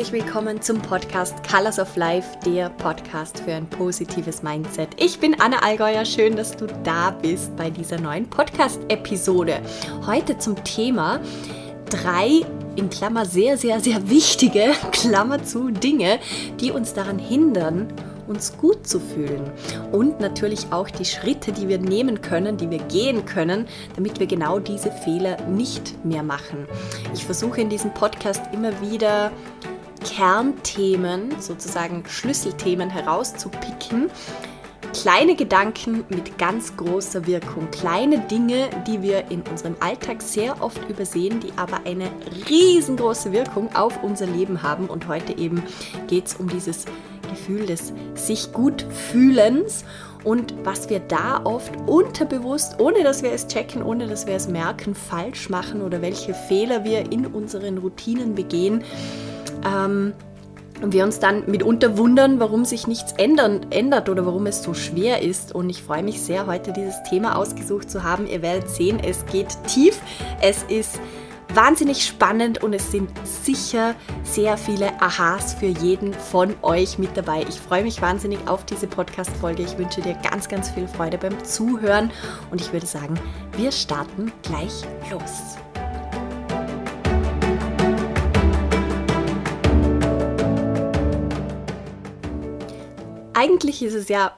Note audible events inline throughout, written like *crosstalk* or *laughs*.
Herzlich willkommen zum Podcast Colors of Life, der Podcast für ein positives Mindset. Ich bin Anna Allgäuer, schön, dass du da bist bei dieser neuen Podcast-Episode. Heute zum Thema drei in Klammer sehr, sehr, sehr wichtige, *laughs* Klammer zu, Dinge, die uns daran hindern, uns gut zu fühlen. Und natürlich auch die Schritte, die wir nehmen können, die wir gehen können, damit wir genau diese Fehler nicht mehr machen. Ich versuche in diesem Podcast immer wieder Kernthemen, sozusagen Schlüsselthemen herauszupicken, Kleine Gedanken mit ganz großer Wirkung. Kleine Dinge, die wir in unserem Alltag sehr oft übersehen, die aber eine riesengroße Wirkung auf unser Leben haben. Und heute eben geht es um dieses Gefühl des sich gut fühlens und was wir da oft unterbewusst, ohne dass wir es checken, ohne dass wir es merken, falsch machen oder welche Fehler wir in unseren Routinen begehen. Ähm, und wir uns dann mitunter wundern, warum sich nichts ändern, ändert oder warum es so schwer ist. Und ich freue mich sehr, heute dieses Thema ausgesucht zu haben. Ihr werdet sehen, es geht tief, es ist wahnsinnig spannend und es sind sicher sehr viele Aha's für jeden von euch mit dabei. Ich freue mich wahnsinnig auf diese Podcast-Folge. Ich wünsche dir ganz, ganz viel Freude beim Zuhören und ich würde sagen, wir starten gleich los. Eigentlich ist es ja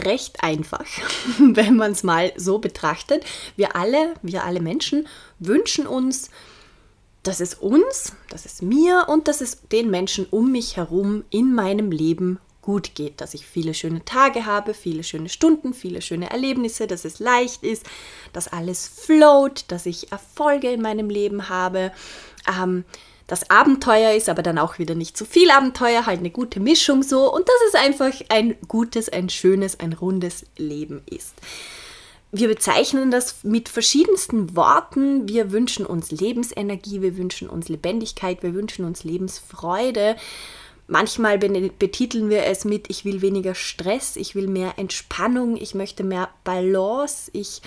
recht einfach, *laughs* wenn man es mal so betrachtet. Wir alle, wir alle Menschen wünschen uns, dass es uns, dass es mir und dass es den Menschen um mich herum in meinem Leben gut geht, dass ich viele schöne Tage habe, viele schöne Stunden, viele schöne Erlebnisse, dass es leicht ist, dass alles float, dass ich Erfolge in meinem Leben habe, ähm, das Abenteuer ist, aber dann auch wieder nicht zu viel Abenteuer, halt eine gute Mischung so und dass es einfach ein gutes, ein schönes, ein rundes Leben ist. Wir bezeichnen das mit verschiedensten Worten. Wir wünschen uns Lebensenergie, wir wünschen uns Lebendigkeit, wir wünschen uns Lebensfreude. Manchmal betiteln wir es mit, ich will weniger Stress, ich will mehr Entspannung, ich möchte mehr Balance, ich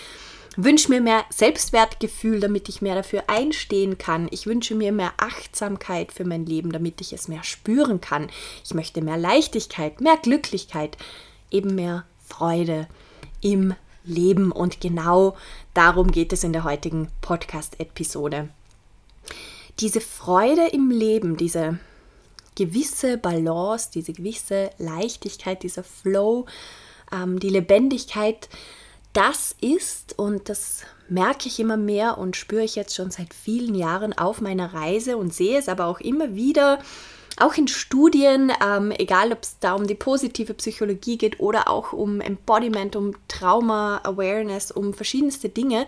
wünsche mir mehr Selbstwertgefühl, damit ich mehr dafür einstehen kann. Ich wünsche mir mehr Achtsamkeit für mein Leben, damit ich es mehr spüren kann. Ich möchte mehr Leichtigkeit, mehr Glücklichkeit, eben mehr Freude im Leben. Und genau darum geht es in der heutigen Podcast-Episode. Diese Freude im Leben, diese gewisse Balance, diese gewisse Leichtigkeit, dieser Flow, ähm, die Lebendigkeit, das ist, und das merke ich immer mehr und spüre ich jetzt schon seit vielen Jahren auf meiner Reise und sehe es aber auch immer wieder, auch in Studien, ähm, egal ob es da um die positive Psychologie geht oder auch um Embodiment, um Trauma-Awareness, um verschiedenste Dinge,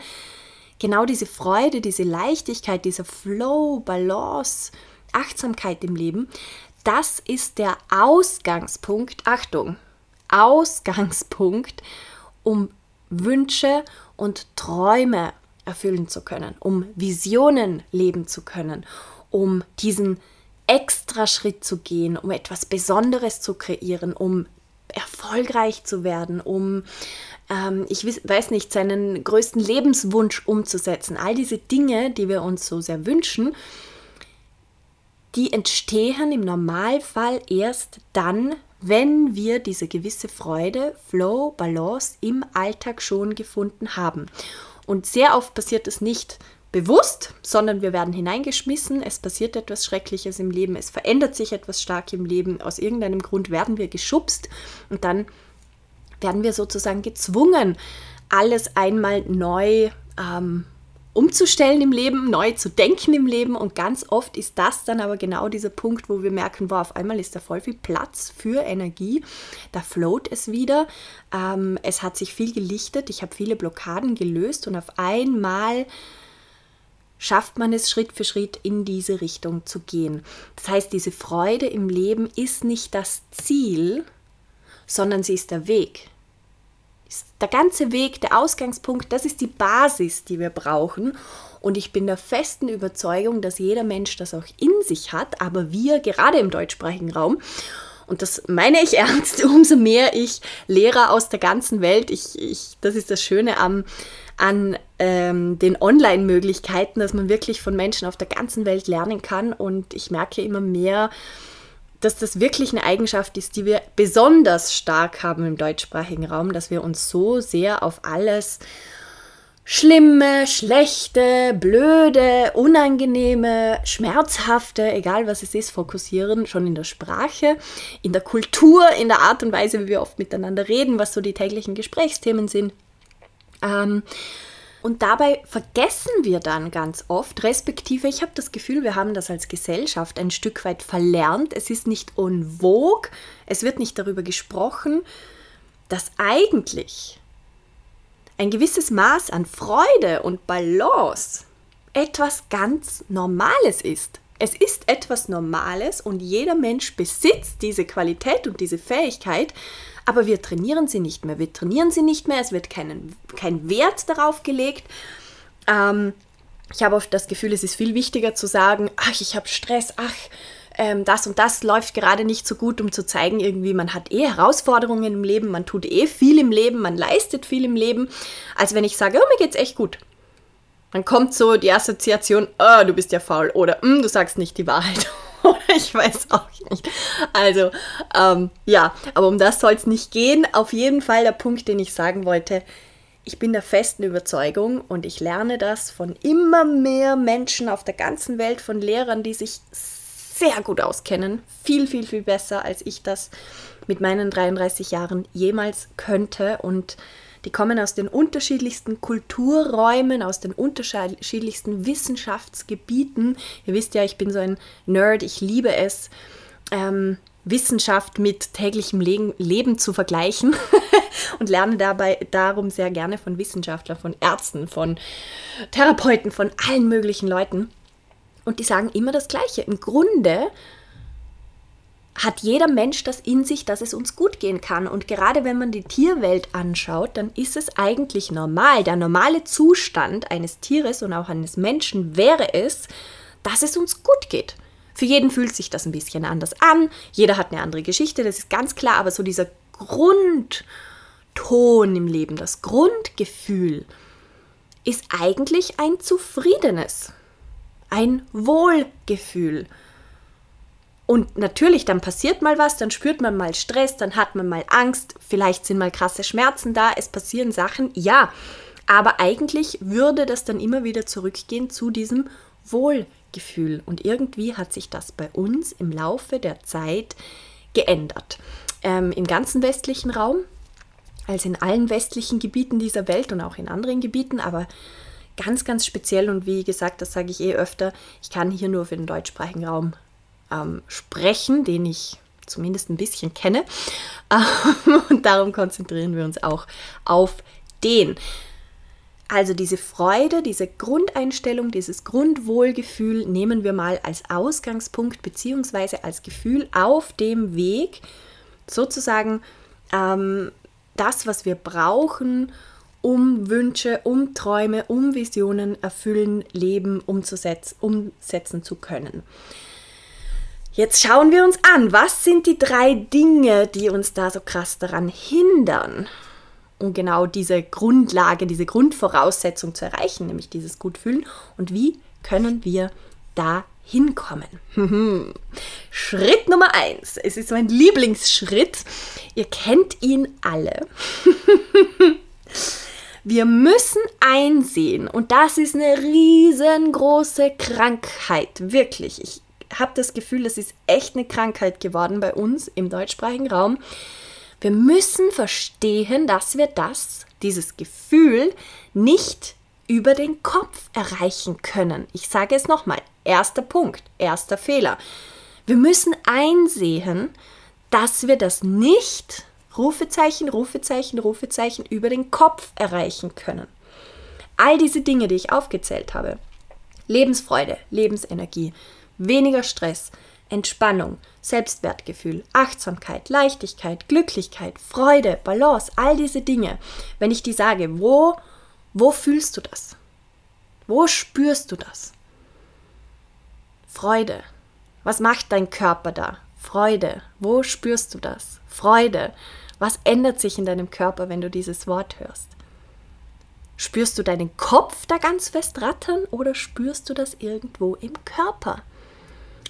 genau diese Freude, diese Leichtigkeit, dieser Flow, Balance, Achtsamkeit im Leben, das ist der Ausgangspunkt, Achtung, Ausgangspunkt, um Wünsche und Träume erfüllen zu können, um Visionen leben zu können, um diesen extra Schritt zu gehen, um etwas Besonderes zu kreieren, um erfolgreich zu werden, um, ähm, ich weiß nicht, seinen größten Lebenswunsch umzusetzen. All diese Dinge, die wir uns so sehr wünschen, die entstehen im Normalfall erst dann, wenn wir diese gewisse Freude, Flow, Balance im Alltag schon gefunden haben. Und sehr oft passiert es nicht bewusst, sondern wir werden hineingeschmissen, es passiert etwas Schreckliches im Leben, es verändert sich etwas stark im Leben, aus irgendeinem Grund werden wir geschubst und dann werden wir sozusagen gezwungen, alles einmal neu ähm, umzustellen im Leben, neu zu denken im Leben. Und ganz oft ist das dann aber genau dieser Punkt, wo wir merken, wow, auf einmal ist da voll viel Platz für Energie. Da float es wieder. Ähm, es hat sich viel gelichtet. Ich habe viele Blockaden gelöst und auf einmal schafft man es Schritt für Schritt in diese Richtung zu gehen. Das heißt, diese Freude im Leben ist nicht das Ziel, sondern sie ist der Weg der ganze Weg, der Ausgangspunkt, das ist die Basis, die wir brauchen. Und ich bin der festen Überzeugung, dass jeder Mensch das auch in sich hat, aber wir gerade im deutschsprachigen Raum, und das meine ich *laughs* ernst, umso mehr ich Lehrer aus der ganzen Welt, ich, ich, das ist das Schöne am, an ähm, den Online-Möglichkeiten, dass man wirklich von Menschen auf der ganzen Welt lernen kann. Und ich merke immer mehr, dass das wirklich eine Eigenschaft ist, die wir besonders stark haben im deutschsprachigen Raum, dass wir uns so sehr auf alles Schlimme, schlechte, blöde, unangenehme, schmerzhafte, egal was es ist, fokussieren, schon in der Sprache, in der Kultur, in der Art und Weise, wie wir oft miteinander reden, was so die täglichen Gesprächsthemen sind. Ähm, und dabei vergessen wir dann ganz oft, respektive ich habe das Gefühl, wir haben das als Gesellschaft ein Stück weit verlernt. Es ist nicht en vogue, es wird nicht darüber gesprochen, dass eigentlich ein gewisses Maß an Freude und Balance etwas ganz Normales ist. Es ist etwas Normales und jeder Mensch besitzt diese Qualität und diese Fähigkeit, aber wir trainieren sie nicht mehr. Wir trainieren sie nicht mehr, es wird keinen, kein Wert darauf gelegt. Ähm, ich habe oft das Gefühl, es ist viel wichtiger zu sagen, ach, ich habe Stress, ach, ähm, das und das läuft gerade nicht so gut, um zu zeigen, irgendwie, man hat eh Herausforderungen im Leben, man tut eh viel im Leben, man leistet viel im Leben, als wenn ich sage, oh, mir geht's echt gut. Dann kommt so die Assoziation, oh, du bist ja faul oder mm, du sagst nicht die Wahrheit. *laughs* ich weiß auch nicht. Also, ähm, ja, aber um das soll es nicht gehen. Auf jeden Fall der Punkt, den ich sagen wollte. Ich bin der festen Überzeugung und ich lerne das von immer mehr Menschen auf der ganzen Welt, von Lehrern, die sich sehr gut auskennen. Viel, viel, viel besser, als ich das mit meinen 33 Jahren jemals könnte. Und die kommen aus den unterschiedlichsten Kulturräumen, aus den unterschiedlichsten Wissenschaftsgebieten. Ihr wisst ja, ich bin so ein Nerd, ich liebe es, ähm, Wissenschaft mit täglichem Le Leben zu vergleichen *laughs* und lerne dabei darum sehr gerne von Wissenschaftlern, von Ärzten, von Therapeuten, von allen möglichen Leuten. Und die sagen immer das Gleiche. Im Grunde hat jeder Mensch das in sich, dass es uns gut gehen kann. Und gerade wenn man die Tierwelt anschaut, dann ist es eigentlich normal. Der normale Zustand eines Tieres und auch eines Menschen wäre es, dass es uns gut geht. Für jeden fühlt sich das ein bisschen anders an. Jeder hat eine andere Geschichte, das ist ganz klar. Aber so dieser Grundton im Leben, das Grundgefühl, ist eigentlich ein zufriedenes, ein Wohlgefühl. Und natürlich, dann passiert mal was, dann spürt man mal Stress, dann hat man mal Angst, vielleicht sind mal krasse Schmerzen da, es passieren Sachen, ja. Aber eigentlich würde das dann immer wieder zurückgehen zu diesem Wohlgefühl. Und irgendwie hat sich das bei uns im Laufe der Zeit geändert. Ähm, Im ganzen westlichen Raum, also in allen westlichen Gebieten dieser Welt und auch in anderen Gebieten, aber ganz, ganz speziell und wie gesagt, das sage ich eh öfter, ich kann hier nur für den deutschsprachigen Raum ähm, sprechen, den ich zumindest ein bisschen kenne. *laughs* und darum konzentrieren wir uns auch auf den. Also diese Freude, diese Grundeinstellung, dieses Grundwohlgefühl nehmen wir mal als Ausgangspunkt bzw. als Gefühl auf dem Weg, sozusagen ähm, das, was wir brauchen, um Wünsche, um Träume, um Visionen erfüllen, leben, umzusetzen, umsetzen zu können. Jetzt schauen wir uns an, was sind die drei Dinge, die uns da so krass daran hindern, um genau diese Grundlage, diese Grundvoraussetzung zu erreichen, nämlich dieses Gutfühlen und wie können wir da hinkommen. *laughs* Schritt Nummer eins. Es ist mein Lieblingsschritt. Ihr kennt ihn alle. *laughs* Wir müssen einsehen, und das ist eine riesengroße Krankheit, wirklich. Ich habe das Gefühl, das ist echt eine Krankheit geworden bei uns im deutschsprachigen Raum. Wir müssen verstehen, dass wir das, dieses Gefühl, nicht über den Kopf erreichen können. Ich sage es nochmal. Erster Punkt, erster Fehler. Wir müssen einsehen, dass wir das nicht, Rufezeichen, Rufezeichen, Rufezeichen, über den Kopf erreichen können. All diese Dinge, die ich aufgezählt habe, Lebensfreude, Lebensenergie, weniger Stress, Entspannung, Selbstwertgefühl, Achtsamkeit, Leichtigkeit, Glücklichkeit, Freude, Balance, all diese Dinge. Wenn ich die sage, wo, wo fühlst du das? Wo spürst du das? Freude. Was macht dein Körper da? Freude. Wo spürst du das? Freude. Was ändert sich in deinem Körper, wenn du dieses Wort hörst? Spürst du deinen Kopf da ganz fest rattern oder spürst du das irgendwo im Körper?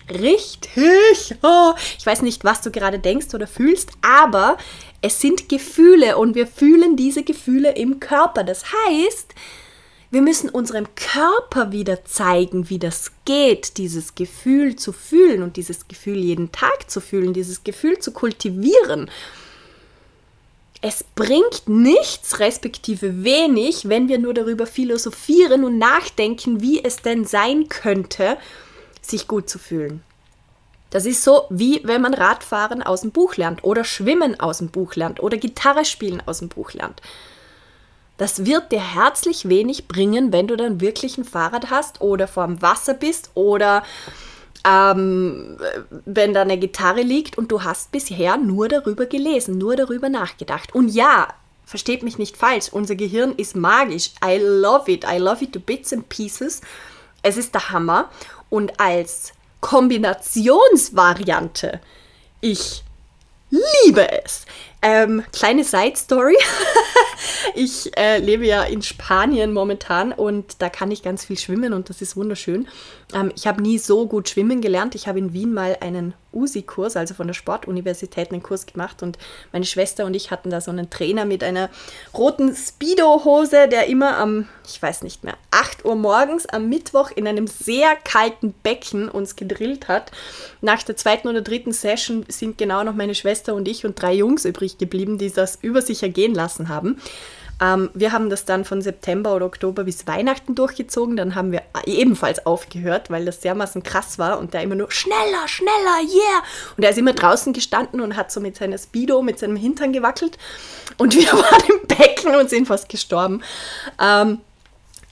Richtig. Oh, ich weiß nicht, was du gerade denkst oder fühlst, aber es sind Gefühle und wir fühlen diese Gefühle im Körper. Das heißt, wir müssen unserem Körper wieder zeigen, wie das geht, dieses Gefühl zu fühlen und dieses Gefühl jeden Tag zu fühlen, dieses Gefühl zu kultivieren. Es bringt nichts, respektive wenig, wenn wir nur darüber philosophieren und nachdenken, wie es denn sein könnte, sich gut zu fühlen. Das ist so, wie wenn man Radfahren aus dem Buch lernt oder Schwimmen aus dem Buch lernt oder Gitarre spielen aus dem Buch lernt. Das wird dir herzlich wenig bringen, wenn du dann wirklich ein Fahrrad hast oder vor dem Wasser bist oder ähm, wenn da eine Gitarre liegt und du hast bisher nur darüber gelesen, nur darüber nachgedacht. Und ja, versteht mich nicht falsch, unser Gehirn ist magisch. I love it. I love it to bits and pieces. Es ist der Hammer. Und als Kombinationsvariante, ich liebe es. Ähm, kleine Side Story. *laughs* ich äh, lebe ja in Spanien momentan und da kann ich ganz viel schwimmen und das ist wunderschön. Ähm, ich habe nie so gut schwimmen gelernt. Ich habe in Wien mal einen USI-Kurs, also von der Sportuniversität, einen Kurs gemacht und meine Schwester und ich hatten da so einen Trainer mit einer roten Speedo-Hose, der immer am, ich weiß nicht mehr, 8 Uhr morgens am Mittwoch in einem sehr kalten Becken uns gedrillt hat. Nach der zweiten oder dritten Session sind genau noch meine Schwester und ich und drei Jungs übrig geblieben, die das über sich ergehen lassen haben. Ähm, wir haben das dann von September oder Oktober bis Weihnachten durchgezogen. Dann haben wir ebenfalls aufgehört, weil das dermaßen krass war und der immer nur schneller, schneller, yeah. Und er ist immer draußen gestanden und hat so mit seiner Speedo, mit seinem Hintern gewackelt. Und wir *laughs* waren im Becken und sind fast gestorben. Ähm,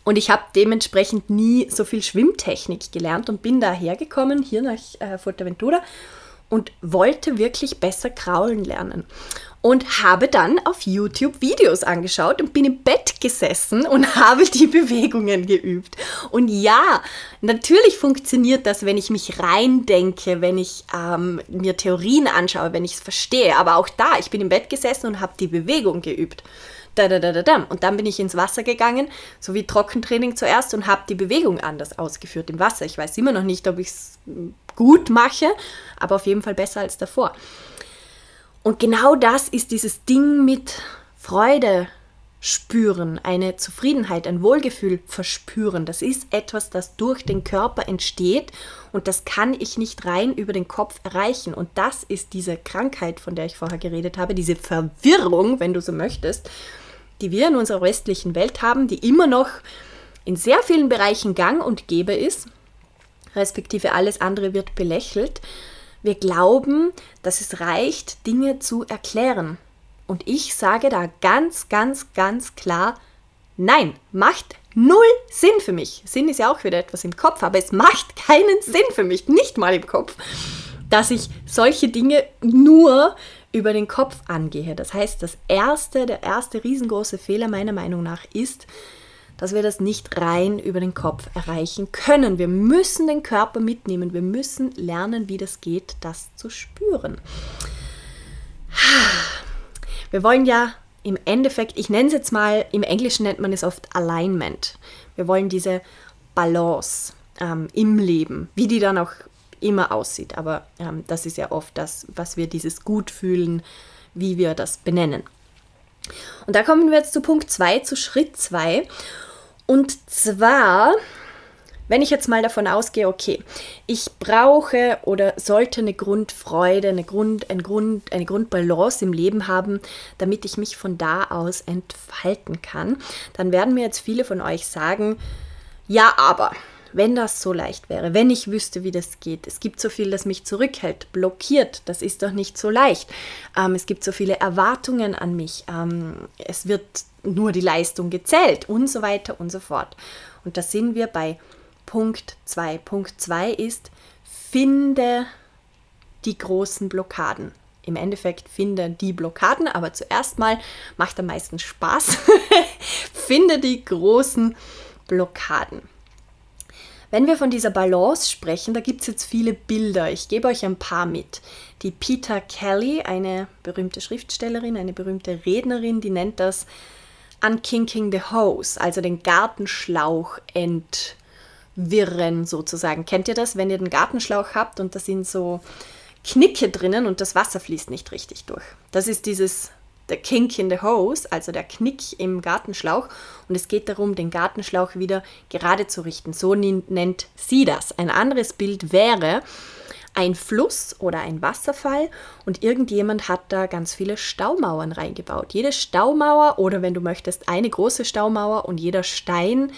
und ich habe dementsprechend nie so viel Schwimmtechnik gelernt und bin da hergekommen, hier nach äh, Fuerteventura und wollte wirklich besser kraulen lernen und habe dann auf YouTube Videos angeschaut und bin im Bett gesessen und *laughs* habe die Bewegungen geübt. Und ja, natürlich funktioniert das, wenn ich mich reindenke, wenn ich ähm, mir Theorien anschaue, wenn ich es verstehe. Aber auch da, ich bin im Bett gesessen und habe die Bewegung geübt. Da, da, da, da. Und dann bin ich ins Wasser gegangen, so wie Trockentraining zuerst, und habe die Bewegung anders ausgeführt im Wasser. Ich weiß immer noch nicht, ob ich es gut mache, aber auf jeden Fall besser als davor. Und genau das ist dieses Ding mit Freude spüren, eine Zufriedenheit, ein Wohlgefühl verspüren. Das ist etwas, das durch den Körper entsteht und das kann ich nicht rein über den Kopf erreichen. Und das ist diese Krankheit, von der ich vorher geredet habe, diese Verwirrung, wenn du so möchtest, die wir in unserer westlichen Welt haben, die immer noch in sehr vielen Bereichen gang und gäbe ist, respektive alles andere wird belächelt. Wir glauben, dass es reicht, Dinge zu erklären. Und ich sage da ganz, ganz, ganz klar, nein, macht null Sinn für mich. Sinn ist ja auch wieder etwas im Kopf, aber es macht keinen Sinn für mich, nicht mal im Kopf, dass ich solche Dinge nur über den Kopf angehe. Das heißt, das erste, der erste riesengroße Fehler meiner Meinung nach ist, dass wir das nicht rein über den Kopf erreichen können. Wir müssen den Körper mitnehmen. Wir müssen lernen, wie das geht, das zu spüren. Wir wollen ja im Endeffekt, ich nenne es jetzt mal, im Englischen nennt man es oft Alignment. Wir wollen diese Balance ähm, im Leben, wie die dann auch immer aussieht. Aber ähm, das ist ja oft das, was wir dieses Gutfühlen, wie wir das benennen. Und da kommen wir jetzt zu Punkt 2, zu Schritt 2. Und zwar, wenn ich jetzt mal davon ausgehe, okay, ich brauche oder sollte eine Grundfreude, eine, Grund, ein Grund, eine Grundbalance im Leben haben, damit ich mich von da aus entfalten kann, dann werden mir jetzt viele von euch sagen, ja, aber wenn das so leicht wäre, wenn ich wüsste, wie das geht. Es gibt so viel, das mich zurückhält, blockiert. Das ist doch nicht so leicht. Ähm, es gibt so viele Erwartungen an mich. Ähm, es wird nur die Leistung gezählt und so weiter und so fort. Und da sind wir bei Punkt 2. Punkt 2 ist, finde die großen Blockaden. Im Endeffekt finde die Blockaden, aber zuerst mal macht am meisten Spaß. *laughs* finde die großen Blockaden. Wenn wir von dieser Balance sprechen, da gibt es jetzt viele Bilder. Ich gebe euch ein paar mit. Die Peter Kelly, eine berühmte Schriftstellerin, eine berühmte Rednerin, die nennt das unkinking the hose, also den Gartenschlauch entwirren sozusagen. Kennt ihr das, wenn ihr den Gartenschlauch habt und da sind so Knicke drinnen und das Wasser fließt nicht richtig durch? Das ist dieses der Kink in the Hose, also der Knick im Gartenschlauch. Und es geht darum, den Gartenschlauch wieder gerade zu richten. So nennt sie das. Ein anderes Bild wäre ein Fluss oder ein Wasserfall und irgendjemand hat da ganz viele Staumauern reingebaut. Jede Staumauer oder wenn du möchtest, eine große Staumauer und jeder Stein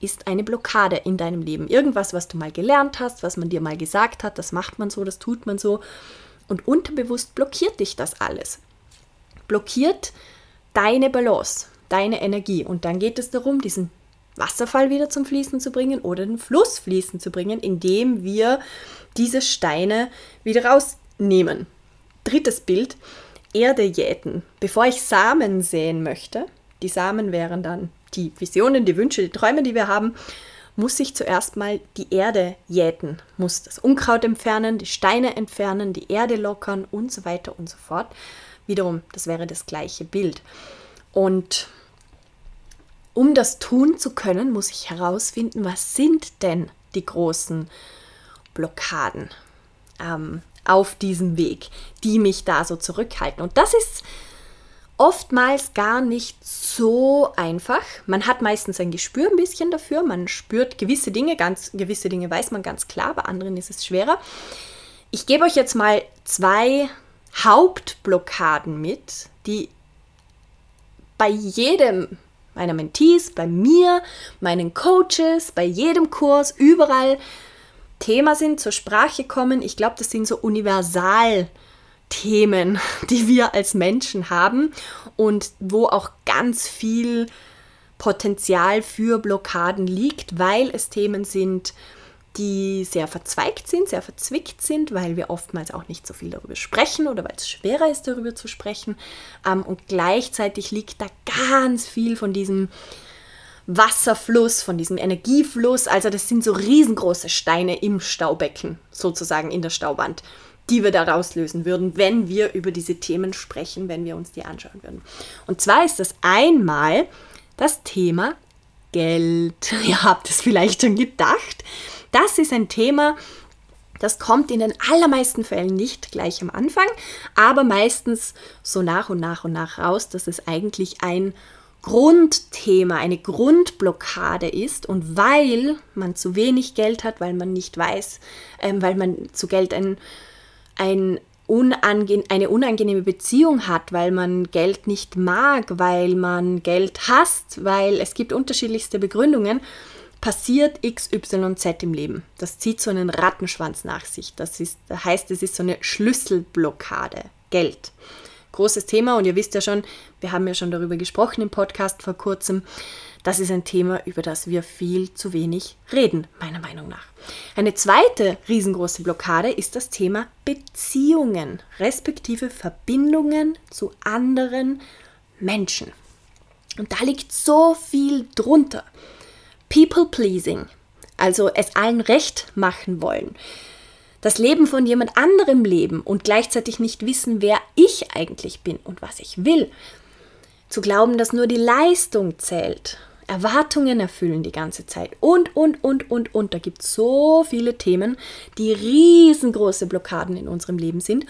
ist eine Blockade in deinem Leben. Irgendwas, was du mal gelernt hast, was man dir mal gesagt hat, das macht man so, das tut man so. Und unterbewusst blockiert dich das alles blockiert deine Balance, deine Energie. Und dann geht es darum, diesen Wasserfall wieder zum Fließen zu bringen oder den Fluss fließen zu bringen, indem wir diese Steine wieder rausnehmen. Drittes Bild, Erde jäten. Bevor ich Samen säen möchte, die Samen wären dann die Visionen, die Wünsche, die Träume, die wir haben, muss ich zuerst mal die Erde jäten, muss das Unkraut entfernen, die Steine entfernen, die Erde lockern und so weiter und so fort. Wiederum, das wäre das gleiche Bild. Und um das tun zu können, muss ich herausfinden, was sind denn die großen Blockaden ähm, auf diesem Weg, die mich da so zurückhalten. Und das ist oftmals gar nicht so einfach. Man hat meistens ein Gespür ein bisschen dafür. Man spürt gewisse Dinge, ganz gewisse Dinge weiß man ganz klar, bei anderen ist es schwerer. Ich gebe euch jetzt mal zwei Hauptblockaden mit, die bei jedem meiner Mentees, bei mir, meinen Coaches, bei jedem Kurs, überall Thema sind, zur Sprache kommen. Ich glaube, das sind so Universalthemen, *laughs* die wir als Menschen haben und wo auch ganz viel Potenzial für Blockaden liegt, weil es Themen sind, die sehr verzweigt sind, sehr verzwickt sind, weil wir oftmals auch nicht so viel darüber sprechen oder weil es schwerer ist, darüber zu sprechen. Ähm, und gleichzeitig liegt da ganz viel von diesem Wasserfluss, von diesem Energiefluss. Also das sind so riesengroße Steine im Staubecken, sozusagen in der Staubwand, die wir da rauslösen würden, wenn wir über diese Themen sprechen, wenn wir uns die anschauen würden. Und zwar ist das einmal das Thema Geld. *laughs* Ihr habt es vielleicht schon gedacht. Das ist ein Thema, das kommt in den allermeisten Fällen nicht gleich am Anfang, aber meistens so nach und nach und nach raus, dass es eigentlich ein Grundthema, eine Grundblockade ist. Und weil man zu wenig Geld hat, weil man nicht weiß, ähm, weil man zu Geld ein, ein unange eine unangenehme Beziehung hat, weil man Geld nicht mag, weil man Geld hasst, weil es gibt unterschiedlichste Begründungen, passiert XYZ im Leben. Das zieht so einen Rattenschwanz nach sich. Das, ist, das heißt, es ist so eine Schlüsselblockade. Geld. Großes Thema und ihr wisst ja schon, wir haben ja schon darüber gesprochen im Podcast vor kurzem. Das ist ein Thema, über das wir viel zu wenig reden, meiner Meinung nach. Eine zweite riesengroße Blockade ist das Thema Beziehungen, respektive Verbindungen zu anderen Menschen. Und da liegt so viel drunter. People pleasing, also es allen recht machen wollen. Das Leben von jemand anderem leben und gleichzeitig nicht wissen, wer ich eigentlich bin und was ich will. Zu glauben, dass nur die Leistung zählt. Erwartungen erfüllen die ganze Zeit. Und, und, und, und, und. Da gibt es so viele Themen, die riesengroße Blockaden in unserem Leben sind.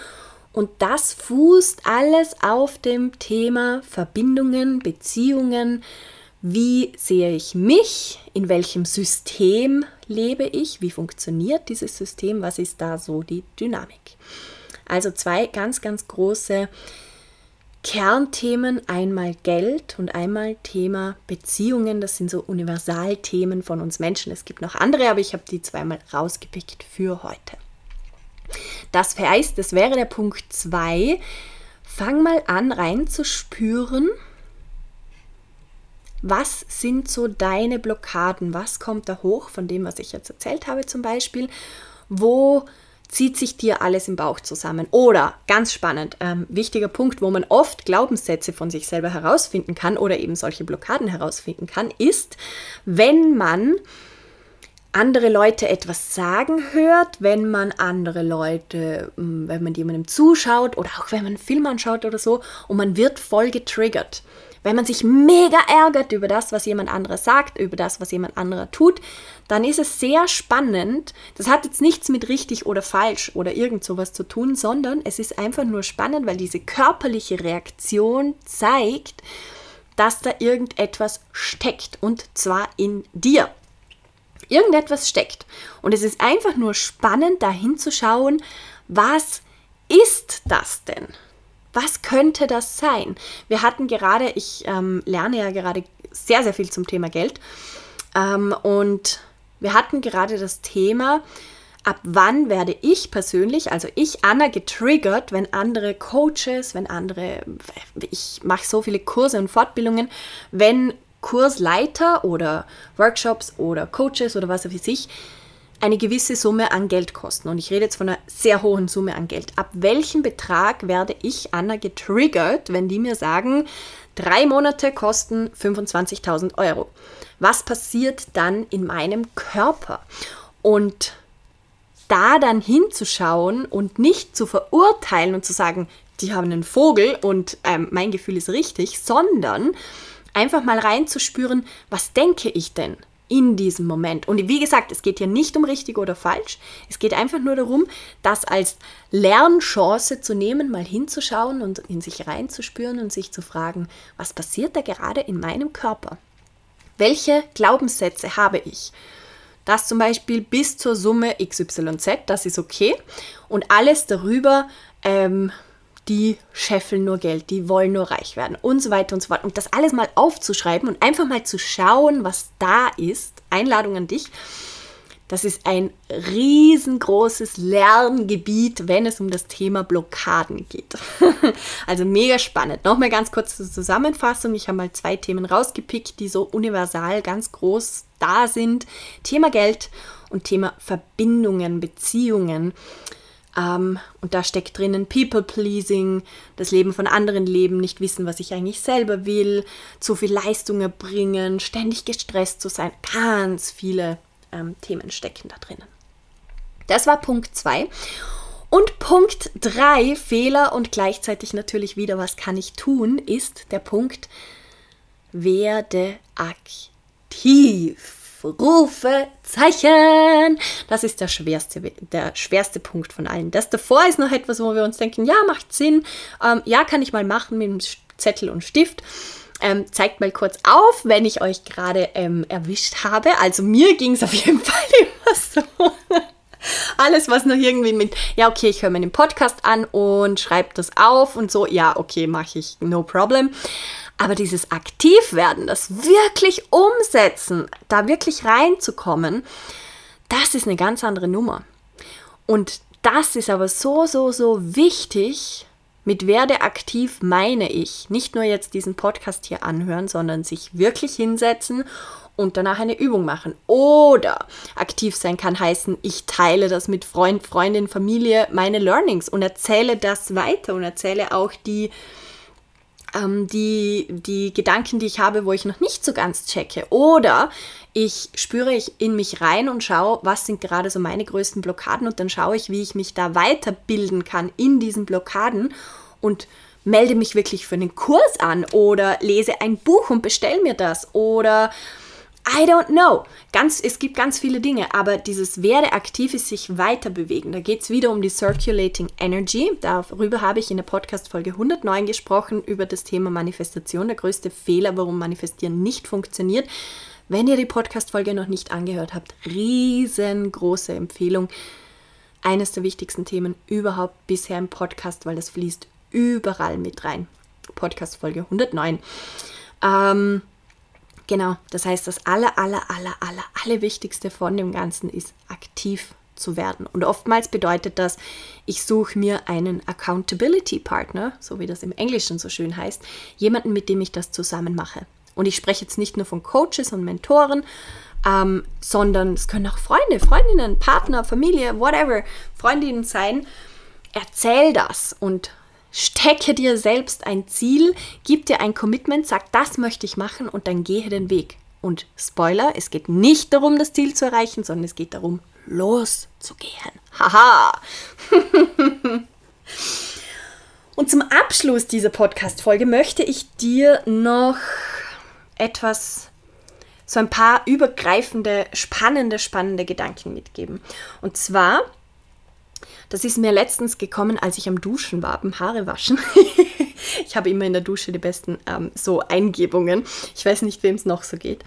Und das fußt alles auf dem Thema Verbindungen, Beziehungen, wie sehe ich mich? In welchem System lebe ich? Wie funktioniert dieses System? Was ist da so die Dynamik? Also zwei ganz, ganz große Kernthemen. Einmal Geld und einmal Thema Beziehungen. Das sind so Universalthemen von uns Menschen. Es gibt noch andere, aber ich habe die zweimal rausgepickt für heute. Das heißt, das wäre der Punkt 2. Fang mal an reinzuspüren, was sind so deine Blockaden? Was kommt da hoch von dem, was ich jetzt erzählt habe zum Beispiel? Wo zieht sich dir alles im Bauch zusammen? Oder, ganz spannend, ähm, wichtiger Punkt, wo man oft Glaubenssätze von sich selber herausfinden kann oder eben solche Blockaden herausfinden kann, ist, wenn man andere Leute etwas sagen hört, wenn man andere Leute, wenn man jemandem zuschaut oder auch wenn man einen Film anschaut oder so und man wird voll getriggert Wenn man sich mega ärgert über das, was jemand anderer sagt, über das, was jemand anderer tut, dann ist es sehr spannend. Das hat jetzt nichts mit richtig oder falsch oder irgend sowas zu tun, sondern es ist einfach nur spannend, weil diese körperliche Reaktion zeigt, dass da irgendetwas steckt und zwar in dir. Irgendetwas steckt. Und es ist einfach nur spannend, da hinzuschauen, was ist das denn? Was könnte das sein? Wir hatten gerade, ich ähm, lerne ja gerade sehr, sehr viel zum Thema Geld. Ähm, und wir hatten gerade das Thema, ab wann werde ich persönlich, also ich, Anna, getriggert, wenn andere Coaches, wenn andere, ich mache so viele Kurse und Fortbildungen, wenn Kursleiter oder Workshops oder Coaches oder was weiß ich eine gewisse Summe an Geld kosten. Und ich rede jetzt von einer sehr hohen Summe an Geld. Ab welchem Betrag werde ich, Anna, getriggert, wenn die mir sagen, drei Monate kosten 25.000 Euro? Was passiert dann in meinem Körper? Und da dann hinzuschauen und nicht zu verurteilen und zu sagen, die haben einen Vogel und ähm, mein Gefühl ist richtig, sondern einfach mal reinzuspüren, was denke ich denn? In diesem Moment. Und wie gesagt, es geht hier nicht um richtig oder falsch. Es geht einfach nur darum, das als Lernchance zu nehmen, mal hinzuschauen und in sich reinzuspüren und sich zu fragen, was passiert da gerade in meinem Körper? Welche Glaubenssätze habe ich? Das zum Beispiel bis zur Summe XYZ, das ist okay. Und alles darüber ähm, die scheffeln nur Geld, die wollen nur reich werden und so weiter und so fort. Und das alles mal aufzuschreiben und einfach mal zu schauen, was da ist. Einladung an dich. Das ist ein riesengroßes Lerngebiet, wenn es um das Thema Blockaden geht. *laughs* also mega spannend. Nochmal ganz kurz zur Zusammenfassung. Ich habe mal zwei Themen rausgepickt, die so universal ganz groß da sind. Thema Geld und Thema Verbindungen, Beziehungen. Ähm, und da steckt drinnen People-Pleasing, das Leben von anderen leben, nicht wissen, was ich eigentlich selber will, zu viel Leistung erbringen, ständig gestresst zu sein. Ganz viele ähm, Themen stecken da drinnen. Das war Punkt 2. Und Punkt 3, Fehler und gleichzeitig natürlich wieder, was kann ich tun, ist der Punkt, werde aktiv. Rufezeichen. Das ist der schwerste, der schwerste Punkt von allen. Das davor ist noch etwas, wo wir uns denken, ja, macht Sinn, ähm, ja, kann ich mal machen mit dem Zettel und Stift. Ähm, zeigt mal kurz auf, wenn ich euch gerade ähm, erwischt habe. Also mir ging es auf jeden *laughs* Fall immer so. Alles, was noch irgendwie mit, ja, okay, ich höre mir den Podcast an und schreibe das auf und so, ja, okay, mache ich, no problem. Aber dieses Aktivwerden, das wirklich umsetzen, da wirklich reinzukommen, das ist eine ganz andere Nummer. Und das ist aber so, so, so wichtig. Mit werde aktiv meine ich nicht nur jetzt diesen Podcast hier anhören, sondern sich wirklich hinsetzen und danach eine Übung machen. Oder aktiv sein kann heißen, ich teile das mit Freund, Freundin, Familie, meine Learnings und erzähle das weiter und erzähle auch die, ähm, die, die Gedanken, die ich habe, wo ich noch nicht so ganz checke. Oder ich spüre ich in mich rein und schaue, was sind gerade so meine größten Blockaden und dann schaue ich, wie ich mich da weiterbilden kann in diesen Blockaden und melde mich wirklich für einen Kurs an oder lese ein Buch und bestelle mir das oder I don't know. Ganz, es gibt ganz viele Dinge, aber dieses werde aktiv ist sich weiter bewegen. Da geht es wieder um die Circulating Energy. Darüber habe ich in der Podcast-Folge 109 gesprochen, über das Thema Manifestation. Der größte Fehler, warum Manifestieren nicht funktioniert. Wenn ihr die Podcast-Folge noch nicht angehört habt, riesengroße Empfehlung. Eines der wichtigsten Themen überhaupt bisher im Podcast, weil das fließt überall mit rein. Podcast-Folge 109. Ähm, Genau, das heißt, das aller, aller, aller, aller, aller Wichtigste von dem Ganzen ist, aktiv zu werden. Und oftmals bedeutet das, ich suche mir einen Accountability Partner, so wie das im Englischen so schön heißt, jemanden, mit dem ich das zusammen mache. Und ich spreche jetzt nicht nur von Coaches und Mentoren, ähm, sondern es können auch Freunde, Freundinnen, Partner, Familie, whatever, Freundinnen sein. Erzähl das und Stecke dir selbst ein Ziel, gib dir ein Commitment, sag, das möchte ich machen und dann gehe den Weg. Und Spoiler, es geht nicht darum, das Ziel zu erreichen, sondern es geht darum, loszugehen. Haha! *laughs* Und zum Abschluss dieser Podcast-Folge möchte ich dir noch etwas, so ein paar übergreifende, spannende, spannende Gedanken mitgeben. Und zwar das ist mir letztens gekommen, als ich am Duschen war, beim Haare waschen. *laughs* ich habe immer in der Dusche die besten ähm, so Eingebungen. Ich weiß nicht, wem es noch so geht.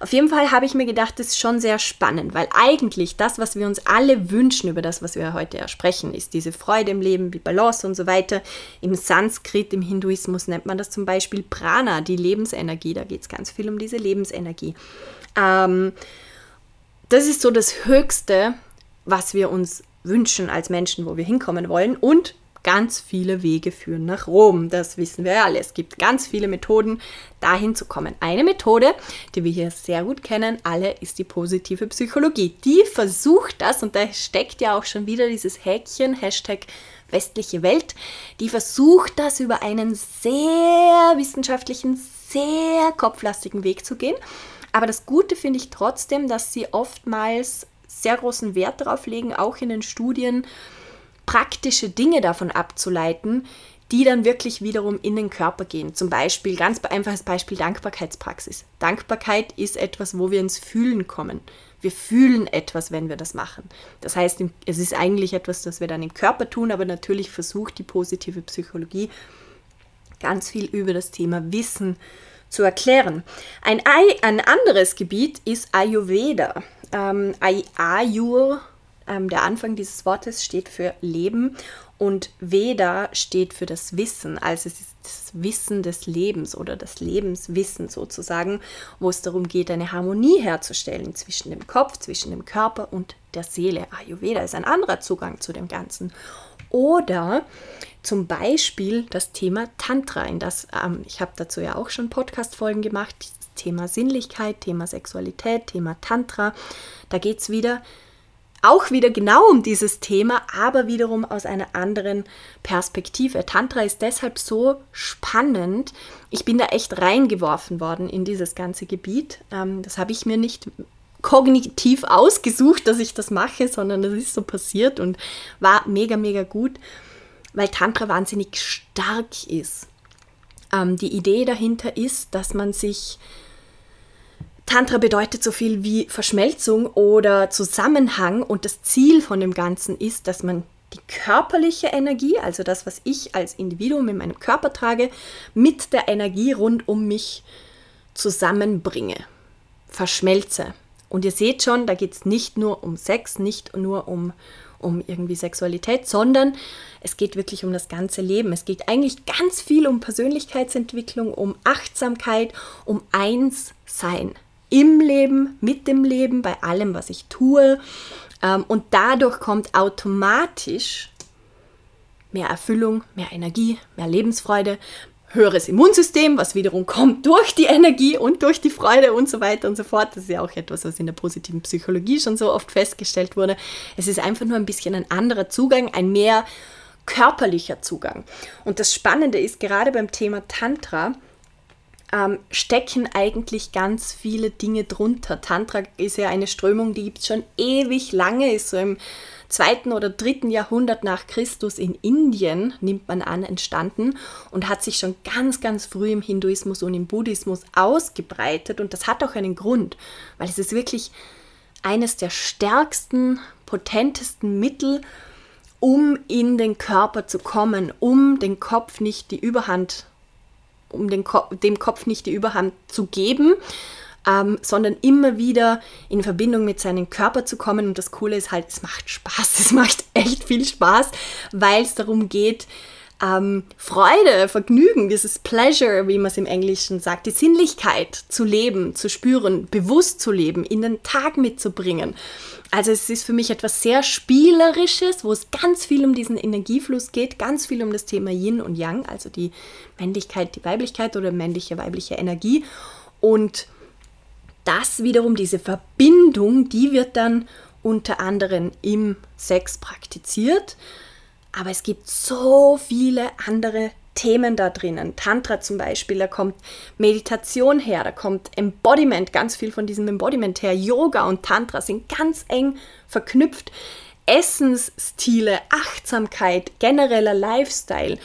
Auf jeden Fall habe ich mir gedacht, das ist schon sehr spannend, weil eigentlich das, was wir uns alle wünschen über das, was wir heute sprechen, ist diese Freude im Leben, die Balance und so weiter. Im Sanskrit, im Hinduismus nennt man das zum Beispiel Prana, die Lebensenergie. Da geht es ganz viel um diese Lebensenergie. Ähm, das ist so das Höchste, was wir uns wünschen als Menschen, wo wir hinkommen wollen. Und ganz viele Wege führen nach Rom. Das wissen wir alle. Es gibt ganz viele Methoden, dahin zu kommen. Eine Methode, die wir hier sehr gut kennen, alle, ist die positive Psychologie. Die versucht das, und da steckt ja auch schon wieder dieses Häkchen, Hashtag westliche Welt, die versucht das über einen sehr wissenschaftlichen, sehr kopflastigen Weg zu gehen. Aber das Gute finde ich trotzdem, dass sie oftmals sehr großen Wert darauf legen, auch in den Studien praktische Dinge davon abzuleiten, die dann wirklich wiederum in den Körper gehen. Zum Beispiel, ganz einfaches Beispiel, Dankbarkeitspraxis. Dankbarkeit ist etwas, wo wir ins Fühlen kommen. Wir fühlen etwas, wenn wir das machen. Das heißt, es ist eigentlich etwas, das wir dann im Körper tun, aber natürlich versucht die positive Psychologie ganz viel über das Thema Wissen zu erklären. Ein, ein anderes Gebiet ist Ayurveda ähm, Ayur, ähm, der Anfang dieses Wortes steht für Leben und Veda steht für das Wissen, also es ist das Wissen des Lebens oder das Lebenswissen sozusagen, wo es darum geht, eine Harmonie herzustellen zwischen dem Kopf, zwischen dem Körper und der Seele. Ayurveda ist ein anderer Zugang zu dem Ganzen. Oder zum Beispiel das Thema Tantra, in das ähm, ich habe dazu ja auch schon Podcast-Folgen gemacht, Thema Sinnlichkeit, Thema Sexualität, Thema Tantra. Da geht es wieder auch wieder genau um dieses Thema, aber wiederum aus einer anderen Perspektive. Tantra ist deshalb so spannend. Ich bin da echt reingeworfen worden in dieses ganze Gebiet. Ähm, das habe ich mir nicht kognitiv ausgesucht, dass ich das mache, sondern das ist so passiert und war mega, mega gut, weil Tantra wahnsinnig stark ist. Ähm, die Idee dahinter ist, dass man sich Tantra bedeutet so viel wie Verschmelzung oder Zusammenhang und das Ziel von dem Ganzen ist, dass man die körperliche Energie, also das, was ich als Individuum in meinem Körper trage, mit der Energie rund um mich zusammenbringe, verschmelze. Und ihr seht schon, da geht es nicht nur um Sex, nicht nur um, um irgendwie Sexualität, sondern es geht wirklich um das ganze Leben. Es geht eigentlich ganz viel um Persönlichkeitsentwicklung, um Achtsamkeit, um Einssein im Leben, mit dem Leben, bei allem, was ich tue. Ähm, und dadurch kommt automatisch mehr Erfüllung, mehr Energie, mehr Lebensfreude, höheres Immunsystem, was wiederum kommt durch die Energie und durch die Freude und so weiter und so fort. Das ist ja auch etwas, was in der positiven Psychologie schon so oft festgestellt wurde. Es ist einfach nur ein bisschen ein anderer Zugang, ein mehr körperlicher Zugang. Und das Spannende ist gerade beim Thema Tantra, ähm, stecken eigentlich ganz viele Dinge drunter. Tantra ist ja eine Strömung, die gibt es schon ewig lange, ist so im zweiten oder dritten Jahrhundert nach Christus in Indien, nimmt man an, entstanden und hat sich schon ganz, ganz früh im Hinduismus und im Buddhismus ausgebreitet. Und das hat auch einen Grund, weil es ist wirklich eines der stärksten, potentesten Mittel, um in den Körper zu kommen, um den Kopf nicht die Überhand um den Ko dem Kopf nicht die Überhand zu geben, ähm, sondern immer wieder in Verbindung mit seinem Körper zu kommen. Und das Coole ist halt, es macht Spaß, *laughs* es macht echt viel Spaß, weil es darum geht, ähm, Freude, Vergnügen, dieses Pleasure, wie man es im Englischen sagt, die Sinnlichkeit zu leben, zu spüren, bewusst zu leben, in den Tag mitzubringen. Also es ist für mich etwas sehr Spielerisches, wo es ganz viel um diesen Energiefluss geht, ganz viel um das Thema Yin und Yang, also die Männlichkeit, die Weiblichkeit oder männliche, weibliche Energie. Und das wiederum, diese Verbindung, die wird dann unter anderem im Sex praktiziert. Aber es gibt so viele andere Themen da drinnen. Tantra zum Beispiel, da kommt Meditation her, da kommt Embodiment, ganz viel von diesem Embodiment her. Yoga und Tantra sind ganz eng verknüpft. Essensstile, Achtsamkeit, genereller Lifestyle.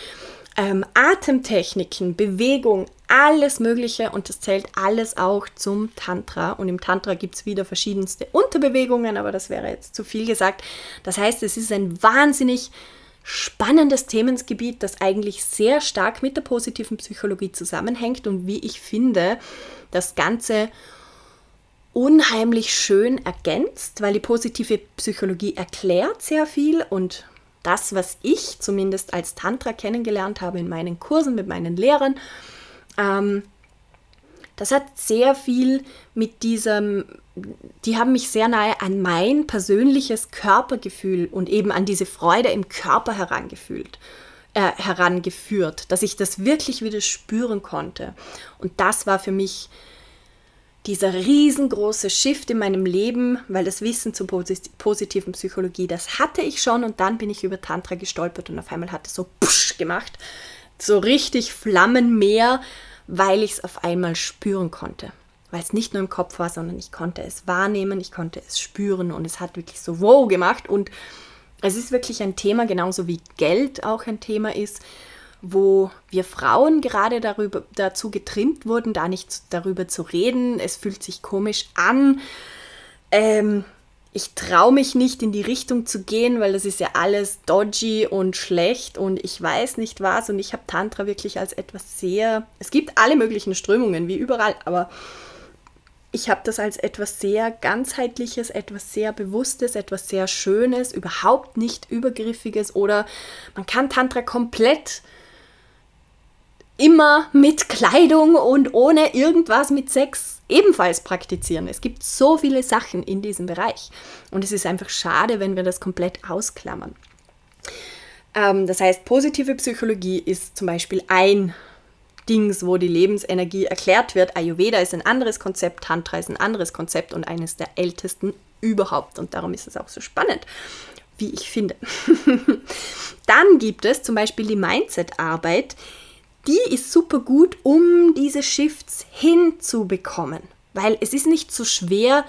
ähm, Atemtechniken, Bewegung, alles Mögliche und das zählt alles auch zum Tantra. Und im Tantra gibt es wieder verschiedenste Unterbewegungen, aber das wäre jetzt zu viel gesagt. Das heißt, es ist ein wahnsinnig spannendes Themengebiet, das eigentlich sehr stark mit der positiven Psychologie zusammenhängt und wie ich finde, das Ganze unheimlich schön ergänzt, weil die positive Psychologie erklärt sehr viel und das, was ich zumindest als Tantra kennengelernt habe in meinen Kursen mit meinen Lehrern, ähm, das hat sehr viel mit diesem, die haben mich sehr nahe an mein persönliches Körpergefühl und eben an diese Freude im Körper herangefühlt, äh, herangeführt, dass ich das wirklich wieder spüren konnte. Und das war für mich dieser riesengroße Shift in meinem Leben, weil das Wissen zur positiven Psychologie, das hatte ich schon und dann bin ich über Tantra gestolpert und auf einmal hat es so push gemacht, so richtig Flammenmeer, weil ich es auf einmal spüren konnte. Weil es nicht nur im Kopf war, sondern ich konnte es wahrnehmen, ich konnte es spüren und es hat wirklich so wow gemacht und es ist wirklich ein Thema, genauso wie Geld auch ein Thema ist, wo wir Frauen gerade darüber, dazu getrimmt wurden, da nicht darüber zu reden. Es fühlt sich komisch an. Ähm, ich traue mich nicht in die Richtung zu gehen, weil das ist ja alles dodgy und schlecht und ich weiß nicht was. Und ich habe Tantra wirklich als etwas sehr. Es gibt alle möglichen Strömungen, wie überall, aber ich habe das als etwas sehr ganzheitliches, etwas sehr Bewusstes, etwas sehr Schönes, überhaupt nicht Übergriffiges oder man kann Tantra komplett immer mit Kleidung und ohne irgendwas mit Sex ebenfalls praktizieren. Es gibt so viele Sachen in diesem Bereich und es ist einfach schade, wenn wir das komplett ausklammern. Ähm, das heißt, positive Psychologie ist zum Beispiel ein Dings, wo die Lebensenergie erklärt wird. Ayurveda ist ein anderes Konzept, Tantra ist ein anderes Konzept und eines der ältesten überhaupt. Und darum ist es auch so spannend, wie ich finde. *laughs* Dann gibt es zum Beispiel die Mindset-Arbeit, die ist super gut, um diese Shifts hinzubekommen. Weil es ist nicht so schwer,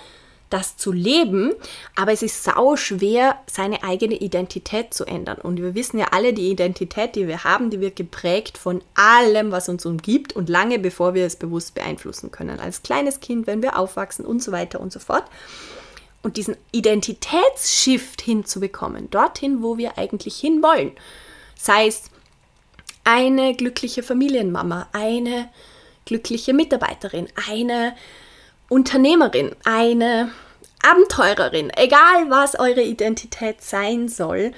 das zu leben, aber es ist sau schwer, seine eigene Identität zu ändern. Und wir wissen ja alle, die Identität, die wir haben, die wird geprägt von allem, was uns umgibt und lange bevor wir es bewusst beeinflussen können. Als kleines Kind, wenn wir aufwachsen und so weiter und so fort. Und diesen Identitätsshift hinzubekommen, dorthin, wo wir eigentlich hinwollen. Sei es eine glückliche Familienmama, eine glückliche Mitarbeiterin, eine Unternehmerin, eine Abenteurerin, egal was eure Identität sein soll,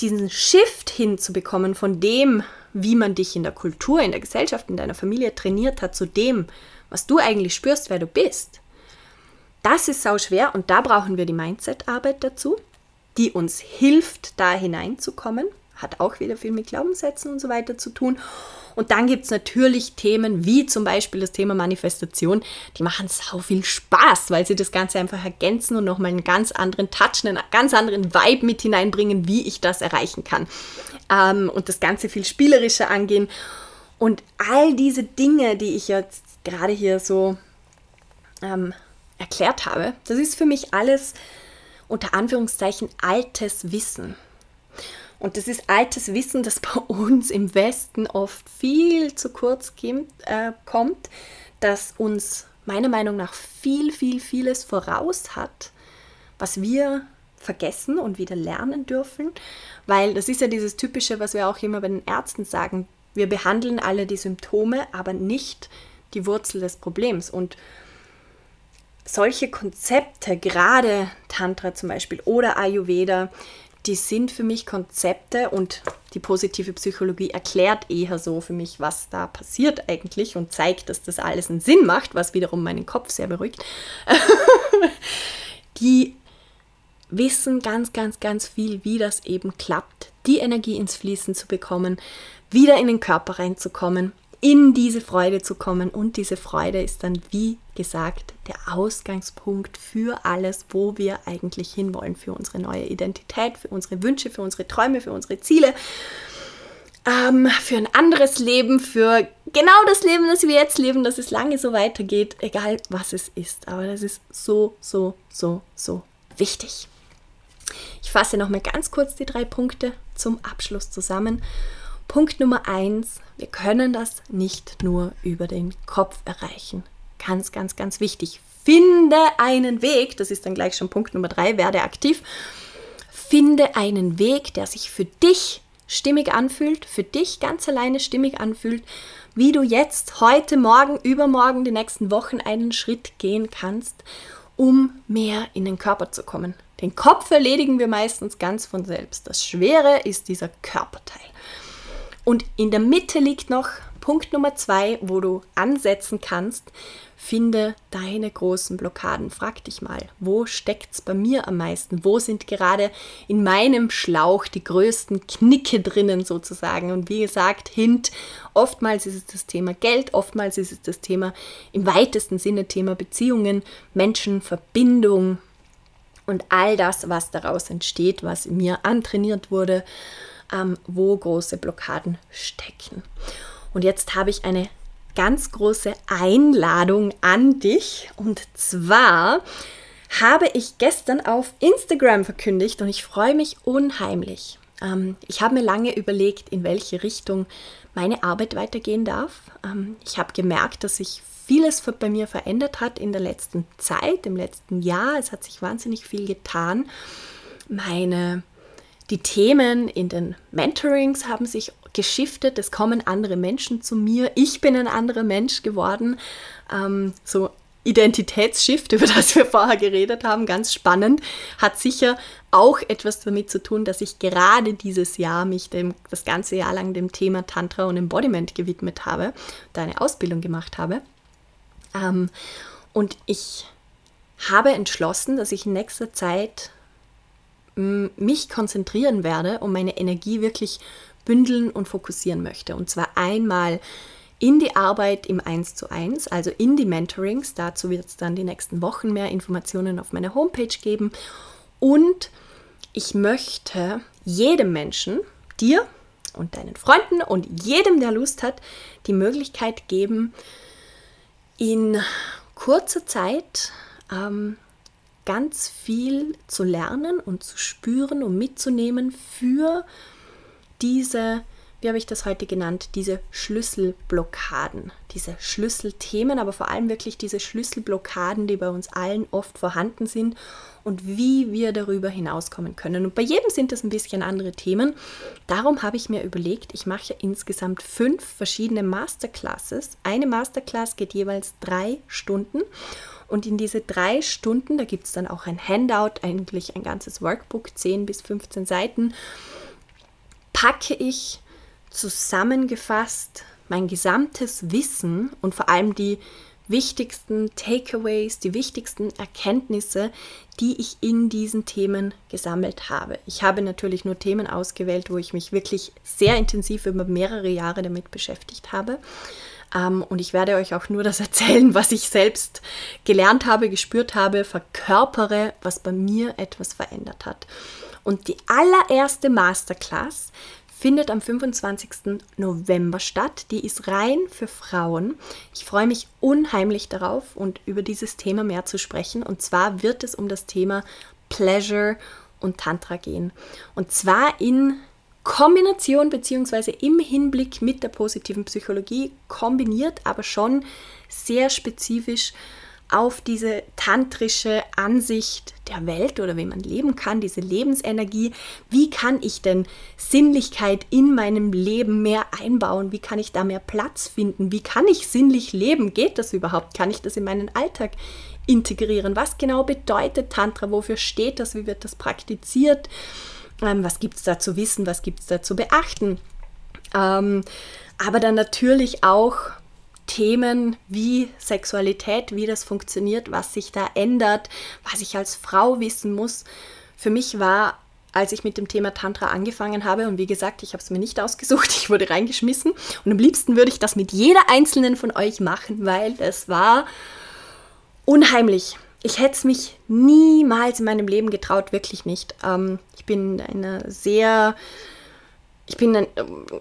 diesen Shift hinzubekommen von dem, wie man dich in der Kultur, in der Gesellschaft, in deiner Familie trainiert hat, zu dem, was du eigentlich spürst, wer du bist. Das ist sau schwer und da brauchen wir die Mindset-Arbeit dazu, die uns hilft, da hineinzukommen hat auch wieder viel mit Glaubenssätzen und so weiter zu tun. Und dann gibt es natürlich Themen wie zum Beispiel das Thema Manifestation, die machen sau viel Spaß, weil sie das Ganze einfach ergänzen und nochmal einen ganz anderen Touch, einen ganz anderen Vibe mit hineinbringen, wie ich das erreichen kann. Ähm, und das Ganze viel spielerischer angehen. Und all diese Dinge, die ich jetzt gerade hier so ähm, erklärt habe, das ist für mich alles unter Anführungszeichen altes Wissen. Und das ist altes Wissen, das bei uns im Westen oft viel zu kurz kommt, äh, kommt das uns meiner Meinung nach viel, viel, vieles voraus hat, was wir vergessen und wieder lernen dürfen, weil das ist ja dieses typische, was wir auch immer bei den Ärzten sagen, wir behandeln alle die Symptome, aber nicht die Wurzel des Problems. Und solche Konzepte, gerade Tantra zum Beispiel oder Ayurveda, die sind für mich Konzepte und die positive Psychologie erklärt eher so für mich, was da passiert eigentlich und zeigt, dass das alles einen Sinn macht, was wiederum meinen Kopf sehr beruhigt. *laughs* die wissen ganz, ganz, ganz viel, wie das eben klappt, die Energie ins Fließen zu bekommen, wieder in den Körper reinzukommen in diese Freude zu kommen. Und diese Freude ist dann, wie gesagt, der Ausgangspunkt für alles, wo wir eigentlich hinwollen, für unsere neue Identität, für unsere Wünsche, für unsere Träume, für unsere Ziele, ähm, für ein anderes Leben, für genau das Leben, das wir jetzt leben, dass es lange so weitergeht, egal was es ist. Aber das ist so, so, so, so wichtig. Ich fasse nochmal ganz kurz die drei Punkte zum Abschluss zusammen. Punkt Nummer eins, wir können das nicht nur über den Kopf erreichen. Ganz, ganz, ganz wichtig. Finde einen Weg, das ist dann gleich schon Punkt Nummer drei, werde aktiv. Finde einen Weg, der sich für dich stimmig anfühlt, für dich ganz alleine stimmig anfühlt, wie du jetzt, heute, morgen, übermorgen, die nächsten Wochen einen Schritt gehen kannst, um mehr in den Körper zu kommen. Den Kopf erledigen wir meistens ganz von selbst. Das Schwere ist dieser Körperteil. Und in der Mitte liegt noch Punkt Nummer zwei, wo du ansetzen kannst, Finde deine großen Blockaden. Frag dich mal, wo steckt es bei mir am meisten? Wo sind gerade in meinem Schlauch die größten Knicke drinnen sozusagen? Und wie gesagt, Hint, oftmals ist es das Thema Geld, oftmals ist es das Thema im weitesten Sinne Thema Beziehungen, Menschen, Verbindung und all das, was daraus entsteht, was mir antrainiert wurde, ähm, wo große Blockaden stecken. Und jetzt habe ich eine ganz große Einladung an dich. Und zwar habe ich gestern auf Instagram verkündigt und ich freue mich unheimlich. Ähm, ich habe mir lange überlegt, in welche Richtung meine Arbeit weitergehen darf. Ähm, ich habe gemerkt, dass sich vieles bei mir verändert hat in der letzten Zeit, im letzten Jahr. Es hat sich wahnsinnig viel getan. Meine die Themen in den Mentorings haben sich geschiftet, es kommen andere Menschen zu mir, ich bin ein anderer Mensch geworden. Ähm, so Identitätsshift, *laughs* über das wir vorher geredet haben, ganz spannend, hat sicher auch etwas damit zu tun, dass ich gerade dieses Jahr mich dem, das ganze Jahr lang dem Thema Tantra und Embodiment gewidmet habe, da eine Ausbildung gemacht habe. Ähm, und ich habe entschlossen, dass ich in nächster Zeit mich konzentrieren werde und meine Energie wirklich bündeln und fokussieren möchte. Und zwar einmal in die Arbeit im 1 zu 1, also in die Mentorings. Dazu wird es dann die nächsten Wochen mehr Informationen auf meiner Homepage geben. Und ich möchte jedem Menschen, dir und deinen Freunden und jedem, der Lust hat, die Möglichkeit geben, in kurzer Zeit ähm, ganz viel zu lernen und zu spüren und mitzunehmen für diese, wie habe ich das heute genannt, diese Schlüsselblockaden, diese Schlüsselthemen, aber vor allem wirklich diese Schlüsselblockaden, die bei uns allen oft vorhanden sind und wie wir darüber hinauskommen können. Und bei jedem sind das ein bisschen andere Themen. Darum habe ich mir überlegt, ich mache insgesamt fünf verschiedene Masterclasses. Eine Masterclass geht jeweils drei Stunden. Und in diese drei Stunden, da gibt es dann auch ein Handout, eigentlich ein ganzes Workbook, 10 bis 15 Seiten, packe ich zusammengefasst mein gesamtes Wissen und vor allem die wichtigsten Takeaways, die wichtigsten Erkenntnisse, die ich in diesen Themen gesammelt habe. Ich habe natürlich nur Themen ausgewählt, wo ich mich wirklich sehr intensiv über mehrere Jahre damit beschäftigt habe. Ähm, und ich werde euch auch nur das *laughs* erzählen, was ich selbst gelernt habe, gespürt habe, verkörpere, was bei mir etwas verändert hat. Und die allererste Masterclass findet am 25. November statt. Die ist rein für Frauen. Ich freue mich unheimlich darauf und über dieses Thema mehr zu sprechen. Und zwar wird es um das Thema Pleasure und Tantra gehen. Und zwar in Kombination bzw. im Hinblick mit der positiven Psychologie kombiniert, aber schon sehr spezifisch auf diese tantrische Ansicht der Welt oder wie man leben kann, diese Lebensenergie. Wie kann ich denn Sinnlichkeit in meinem Leben mehr einbauen? Wie kann ich da mehr Platz finden? Wie kann ich sinnlich leben? Geht das überhaupt? Kann ich das in meinen Alltag integrieren? Was genau bedeutet Tantra? Wofür steht das? Wie wird das praktiziert? Ähm, was gibt es da zu wissen? Was gibt es da zu beachten? Ähm, aber dann natürlich auch Themen wie Sexualität, wie das funktioniert, was sich da ändert, was ich als Frau wissen muss. Für mich war, als ich mit dem Thema Tantra angefangen habe, und wie gesagt, ich habe es mir nicht ausgesucht, *laughs* ich wurde reingeschmissen. Und am liebsten würde ich das mit jeder einzelnen von euch machen, weil es war unheimlich ich hätte es mich niemals in meinem Leben getraut, wirklich nicht. Ähm, ich bin eine sehr, ich bin ein,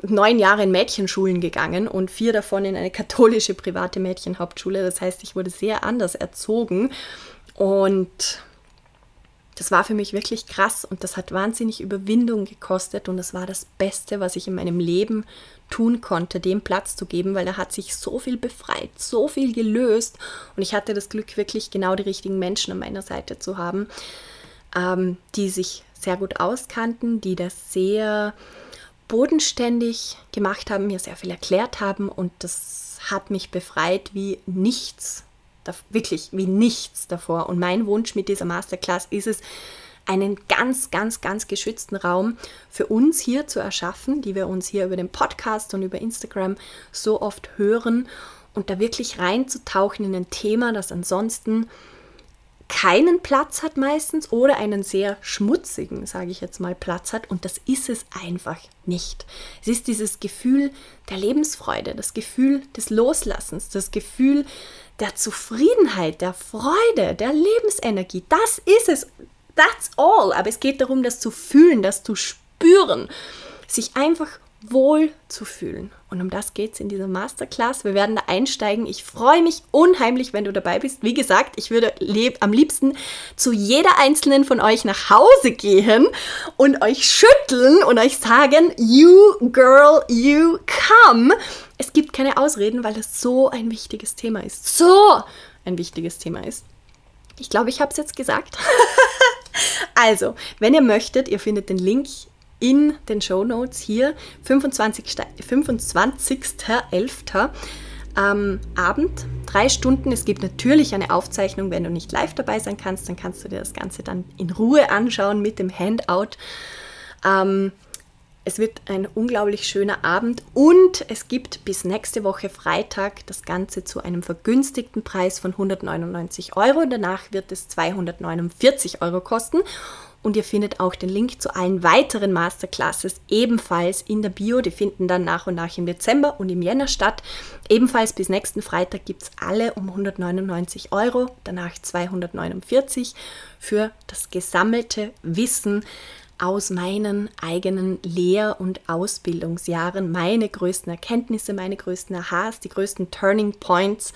neun Jahre in Mädchenschulen gegangen und vier davon in eine katholische private Mädchenhauptschule. Das heißt, ich wurde sehr anders erzogen und das war für mich wirklich krass und das hat wahnsinnig Überwindung gekostet und das war das Beste, was ich in meinem Leben tun konnte, dem Platz zu geben, weil da hat sich so viel befreit, so viel gelöst und ich hatte das Glück, wirklich genau die richtigen Menschen an meiner Seite zu haben, ähm, die sich sehr gut auskannten, die das sehr bodenständig gemacht haben, mir sehr viel erklärt haben und das hat mich befreit wie nichts wirklich wie nichts davor. Und mein Wunsch mit dieser Masterclass ist es, einen ganz, ganz, ganz geschützten Raum für uns hier zu erschaffen, die wir uns hier über den Podcast und über Instagram so oft hören und da wirklich reinzutauchen in ein Thema, das ansonsten keinen Platz hat meistens oder einen sehr schmutzigen, sage ich jetzt mal, Platz hat. Und das ist es einfach nicht. Es ist dieses Gefühl der Lebensfreude, das Gefühl des Loslassens, das Gefühl der Zufriedenheit, der Freude, der Lebensenergie. Das ist es. That's all. Aber es geht darum, das zu fühlen, das zu spüren, sich einfach wohl zu fühlen. Und um das geht es in dieser Masterclass. Wir werden da einsteigen. Ich freue mich unheimlich, wenn du dabei bist. Wie gesagt, ich würde am liebsten zu jeder einzelnen von euch nach Hause gehen und euch schütteln und euch sagen, you girl, you come. Es gibt keine Ausreden, weil das so ein wichtiges Thema ist. So ein wichtiges Thema ist. Ich glaube, ich habe es jetzt gesagt. *laughs* also, wenn ihr möchtet, ihr findet den Link in den Show Notes hier 25.11. 25 ähm, Abend, drei Stunden. Es gibt natürlich eine Aufzeichnung, wenn du nicht live dabei sein kannst, dann kannst du dir das Ganze dann in Ruhe anschauen mit dem Handout. Ähm, es wird ein unglaublich schöner Abend und es gibt bis nächste Woche Freitag das Ganze zu einem vergünstigten Preis von 199 Euro. Danach wird es 249 Euro kosten. Und ihr findet auch den Link zu allen weiteren Masterclasses ebenfalls in der Bio. Die finden dann nach und nach im Dezember und im Jänner statt. Ebenfalls bis nächsten Freitag gibt es alle um 199 Euro, danach 249 für das gesammelte Wissen aus meinen eigenen Lehr- und Ausbildungsjahren, meine größten Erkenntnisse, meine größten Aha's, die größten Turning Points.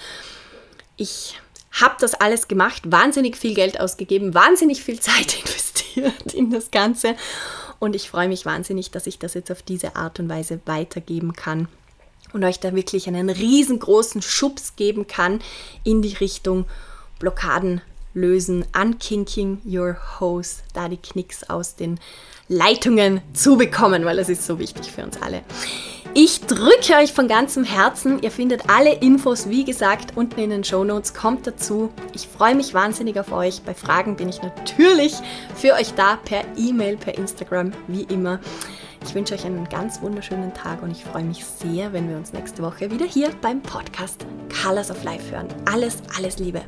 Ich habe das alles gemacht, wahnsinnig viel Geld ausgegeben, wahnsinnig viel Zeit *laughs* investiert in das Ganze und ich freue mich wahnsinnig, dass ich das jetzt auf diese Art und Weise weitergeben kann und euch da wirklich einen riesengroßen Schubs geben kann in die Richtung Blockaden lösen, unkinking your hose, da die Knicks aus den Leitungen zu bekommen, weil das ist so wichtig für uns alle. Ich drücke euch von ganzem Herzen. Ihr findet alle Infos, wie gesagt, unten in den Show Notes. Kommt dazu. Ich freue mich wahnsinnig auf euch. Bei Fragen bin ich natürlich für euch da per E-Mail, per Instagram, wie immer. Ich wünsche euch einen ganz wunderschönen Tag und ich freue mich sehr, wenn wir uns nächste Woche wieder hier beim Podcast Colors of Life hören. Alles, alles Liebe.